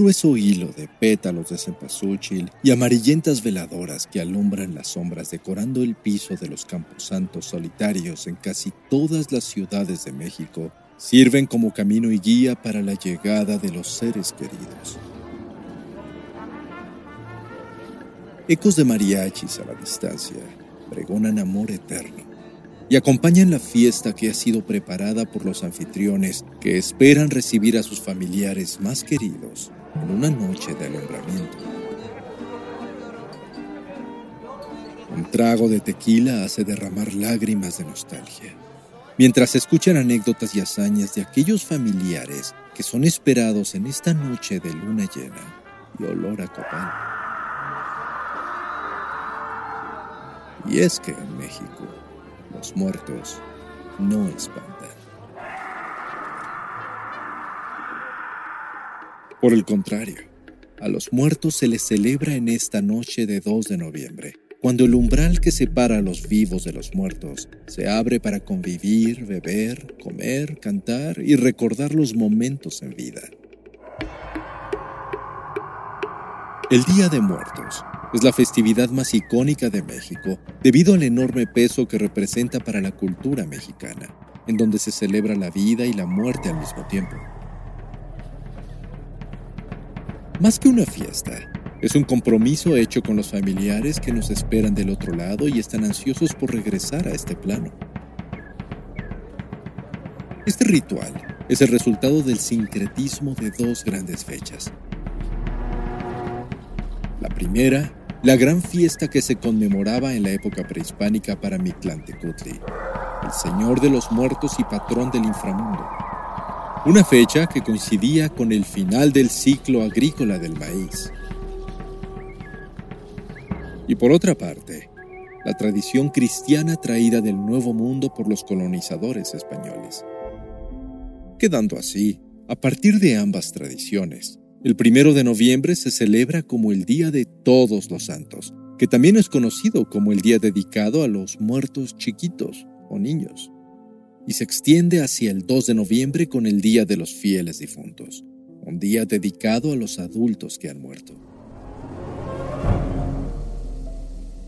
Grueso hilo de pétalos de cempasúchil y amarillentas veladoras que alumbran las sombras decorando el piso de los camposantos solitarios en casi todas las ciudades de México sirven como camino y guía para la llegada de los seres queridos. Ecos de mariachis a la distancia pregonan amor eterno y acompañan la fiesta que ha sido preparada por los anfitriones que esperan recibir a sus familiares más queridos en una noche de alumbramiento. Un trago de tequila hace derramar lágrimas de nostalgia, mientras escuchan anécdotas y hazañas de aquellos familiares que son esperados en esta noche de luna llena y olor a copal. Y es que en México los muertos no espantan. Por el contrario, a los muertos se les celebra en esta noche de 2 de noviembre, cuando el umbral que separa a los vivos de los muertos se abre para convivir, beber, comer, cantar y recordar los momentos en vida. El Día de Muertos es la festividad más icónica de México debido al enorme peso que representa para la cultura mexicana, en donde se celebra la vida y la muerte al mismo tiempo. Más que una fiesta, es un compromiso hecho con los familiares que nos esperan del otro lado y están ansiosos por regresar a este plano. Este ritual es el resultado del sincretismo de dos grandes fechas. La primera la gran fiesta que se conmemoraba en la época prehispánica para Mictlantecutli, el señor de los muertos y patrón del inframundo. Una fecha que coincidía con el final del ciclo agrícola del maíz. Y por otra parte, la tradición cristiana traída del Nuevo Mundo por los colonizadores españoles. Quedando así, a partir de ambas tradiciones, el primero de noviembre se celebra como el Día de Todos los Santos, que también es conocido como el día dedicado a los muertos chiquitos o niños, y se extiende hacia el 2 de noviembre con el Día de los Fieles Difuntos, un día dedicado a los adultos que han muerto.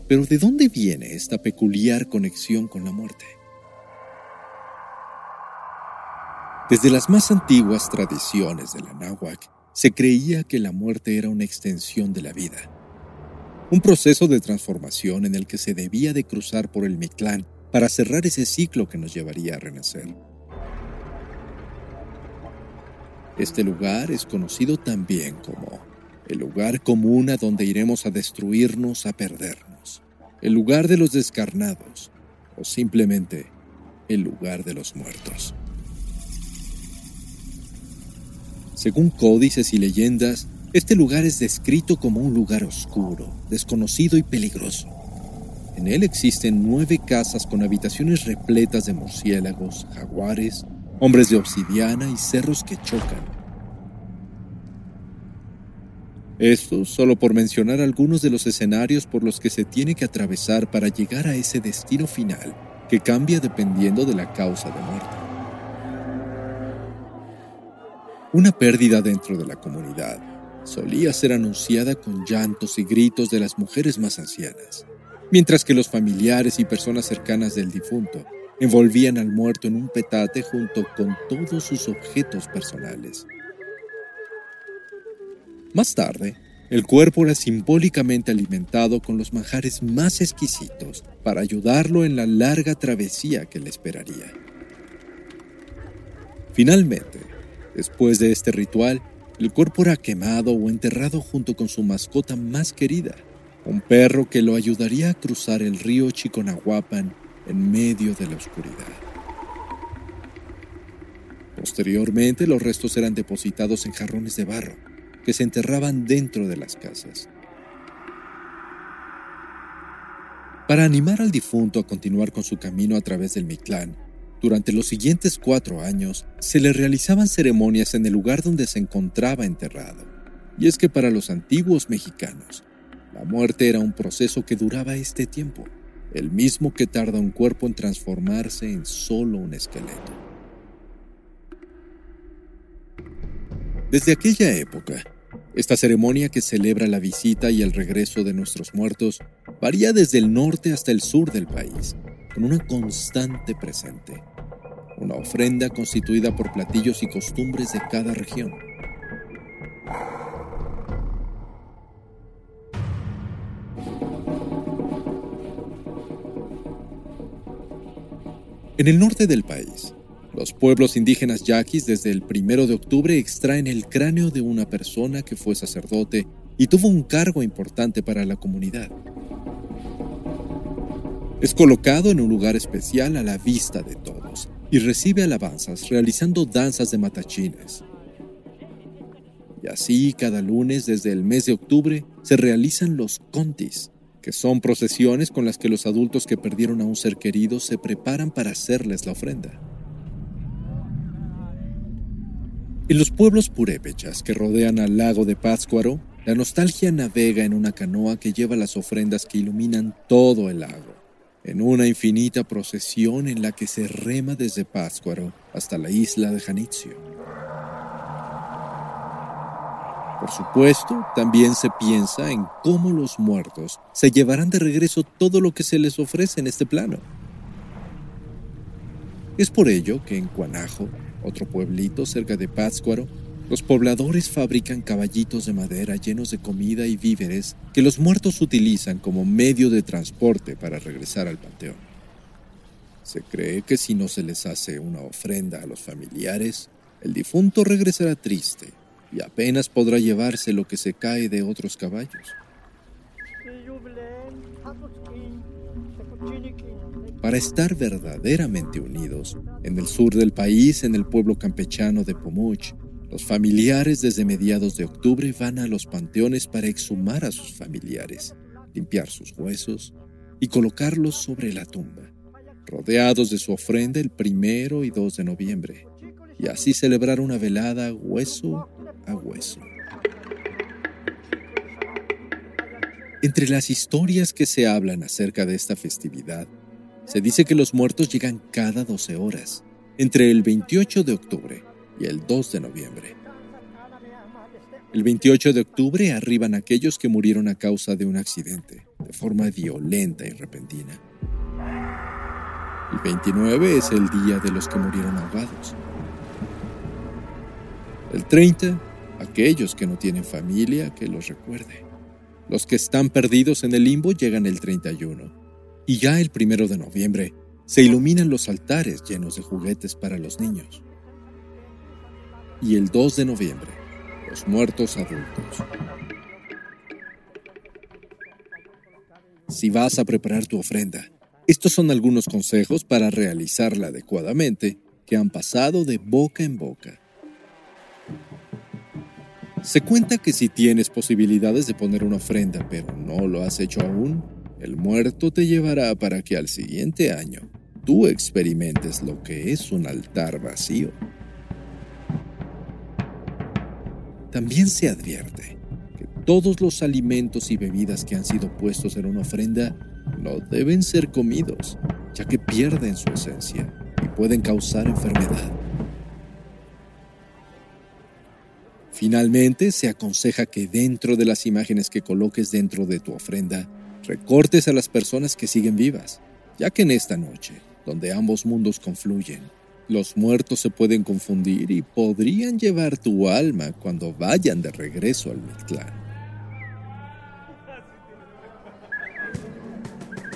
Pero ¿de dónde viene esta peculiar conexión con la muerte? Desde las más antiguas tradiciones de la náhuatl, se creía que la muerte era una extensión de la vida, un proceso de transformación en el que se debía de cruzar por el Mictlán para cerrar ese ciclo que nos llevaría a renacer. Este lugar es conocido también como el lugar común a donde iremos a destruirnos, a perdernos, el lugar de los descarnados o simplemente el lugar de los muertos. Según códices y leyendas, este lugar es descrito como un lugar oscuro, desconocido y peligroso. En él existen nueve casas con habitaciones repletas de murciélagos, jaguares, hombres de obsidiana y cerros que chocan. Esto solo por mencionar algunos de los escenarios por los que se tiene que atravesar para llegar a ese destino final, que cambia dependiendo de la causa de muerte. Una pérdida dentro de la comunidad solía ser anunciada con llantos y gritos de las mujeres más ancianas, mientras que los familiares y personas cercanas del difunto envolvían al muerto en un petate junto con todos sus objetos personales. Más tarde, el cuerpo era simbólicamente alimentado con los manjares más exquisitos para ayudarlo en la larga travesía que le esperaría. Finalmente, Después de este ritual, el cuerpo era quemado o enterrado junto con su mascota más querida, un perro que lo ayudaría a cruzar el río Chiconahuapan en medio de la oscuridad. Posteriormente, los restos eran depositados en jarrones de barro, que se enterraban dentro de las casas. Para animar al difunto a continuar con su camino a través del Mictlán, durante los siguientes cuatro años se le realizaban ceremonias en el lugar donde se encontraba enterrado. Y es que para los antiguos mexicanos, la muerte era un proceso que duraba este tiempo, el mismo que tarda un cuerpo en transformarse en solo un esqueleto. Desde aquella época, esta ceremonia que celebra la visita y el regreso de nuestros muertos varía desde el norte hasta el sur del país, con una constante presente, una ofrenda constituida por platillos y costumbres de cada región. En el norte del país, los pueblos indígenas yaquis desde el primero de octubre extraen el cráneo de una persona que fue sacerdote y tuvo un cargo importante para la comunidad. Es colocado en un lugar especial a la vista de todos y recibe alabanzas realizando danzas de matachines. Y así cada lunes desde el mes de octubre se realizan los contis, que son procesiones con las que los adultos que perdieron a un ser querido se preparan para hacerles la ofrenda. En los pueblos purépechas que rodean al lago de Pátzcuaro, la nostalgia navega en una canoa que lleva las ofrendas que iluminan todo el lago, en una infinita procesión en la que se rema desde Pátzcuaro hasta la isla de Janitzio. Por supuesto, también se piensa en cómo los muertos se llevarán de regreso todo lo que se les ofrece en este plano. Es por ello que en Cuanajo, otro pueblito cerca de Pátzcuaro, los pobladores fabrican caballitos de madera llenos de comida y víveres que los muertos utilizan como medio de transporte para regresar al panteón. Se cree que si no se les hace una ofrenda a los familiares, el difunto regresará triste y apenas podrá llevarse lo que se cae de otros caballos. para estar verdaderamente unidos. En el sur del país, en el pueblo campechano de Pomuch, los familiares desde mediados de octubre van a los panteones para exhumar a sus familiares, limpiar sus huesos y colocarlos sobre la tumba, rodeados de su ofrenda el primero y 2 de noviembre, y así celebrar una velada hueso a hueso. Entre las historias que se hablan acerca de esta festividad, se dice que los muertos llegan cada 12 horas, entre el 28 de octubre el 2 de noviembre. El 28 de octubre arriban aquellos que murieron a causa de un accidente, de forma violenta y repentina. El 29 es el día de los que murieron ahogados. El 30, aquellos que no tienen familia que los recuerde. Los que están perdidos en el limbo llegan el 31 y ya el primero de noviembre se iluminan los altares llenos de juguetes para los niños. Y el 2 de noviembre, los muertos adultos. Si vas a preparar tu ofrenda, estos son algunos consejos para realizarla adecuadamente que han pasado de boca en boca. Se cuenta que si tienes posibilidades de poner una ofrenda pero no lo has hecho aún, el muerto te llevará para que al siguiente año tú experimentes lo que es un altar vacío. También se advierte que todos los alimentos y bebidas que han sido puestos en una ofrenda no deben ser comidos, ya que pierden su esencia y pueden causar enfermedad. Finalmente, se aconseja que dentro de las imágenes que coloques dentro de tu ofrenda recortes a las personas que siguen vivas, ya que en esta noche, donde ambos mundos confluyen, los muertos se pueden confundir y podrían llevar tu alma cuando vayan de regreso al Mictlán.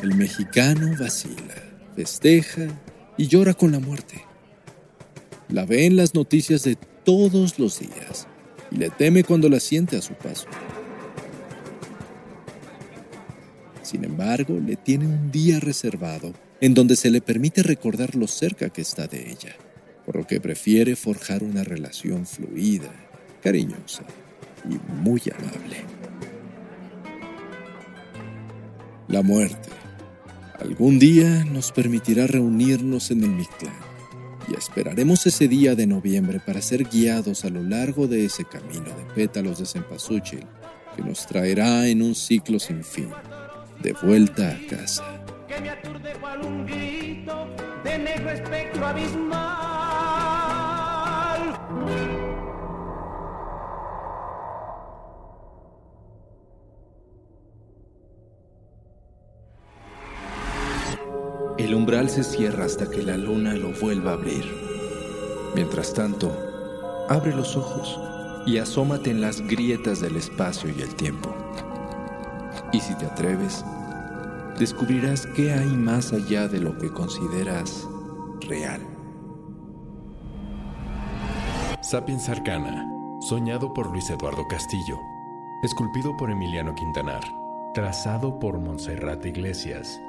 El mexicano vacila, festeja y llora con la muerte. La ve en las noticias de todos los días y le teme cuando la siente a su paso. Sin embargo, le tiene un día reservado en donde se le permite recordar lo cerca que está de ella, por lo que prefiere forjar una relación fluida, cariñosa y muy amable. La muerte algún día nos permitirá reunirnos en el Mictlán y esperaremos ese día de noviembre para ser guiados a lo largo de ese camino de pétalos de cempasúchil que nos traerá en un ciclo sin fin de vuelta a casa. Espectro abismal. El umbral se cierra hasta que la luna lo vuelva a abrir. Mientras tanto, abre los ojos y asómate en las grietas del espacio y el tiempo. Y si te atreves, descubrirás qué hay más allá de lo que consideras real. Sapiens Arcana, soñado por Luis Eduardo Castillo, esculpido por Emiliano Quintanar, trazado por Montserrat Iglesias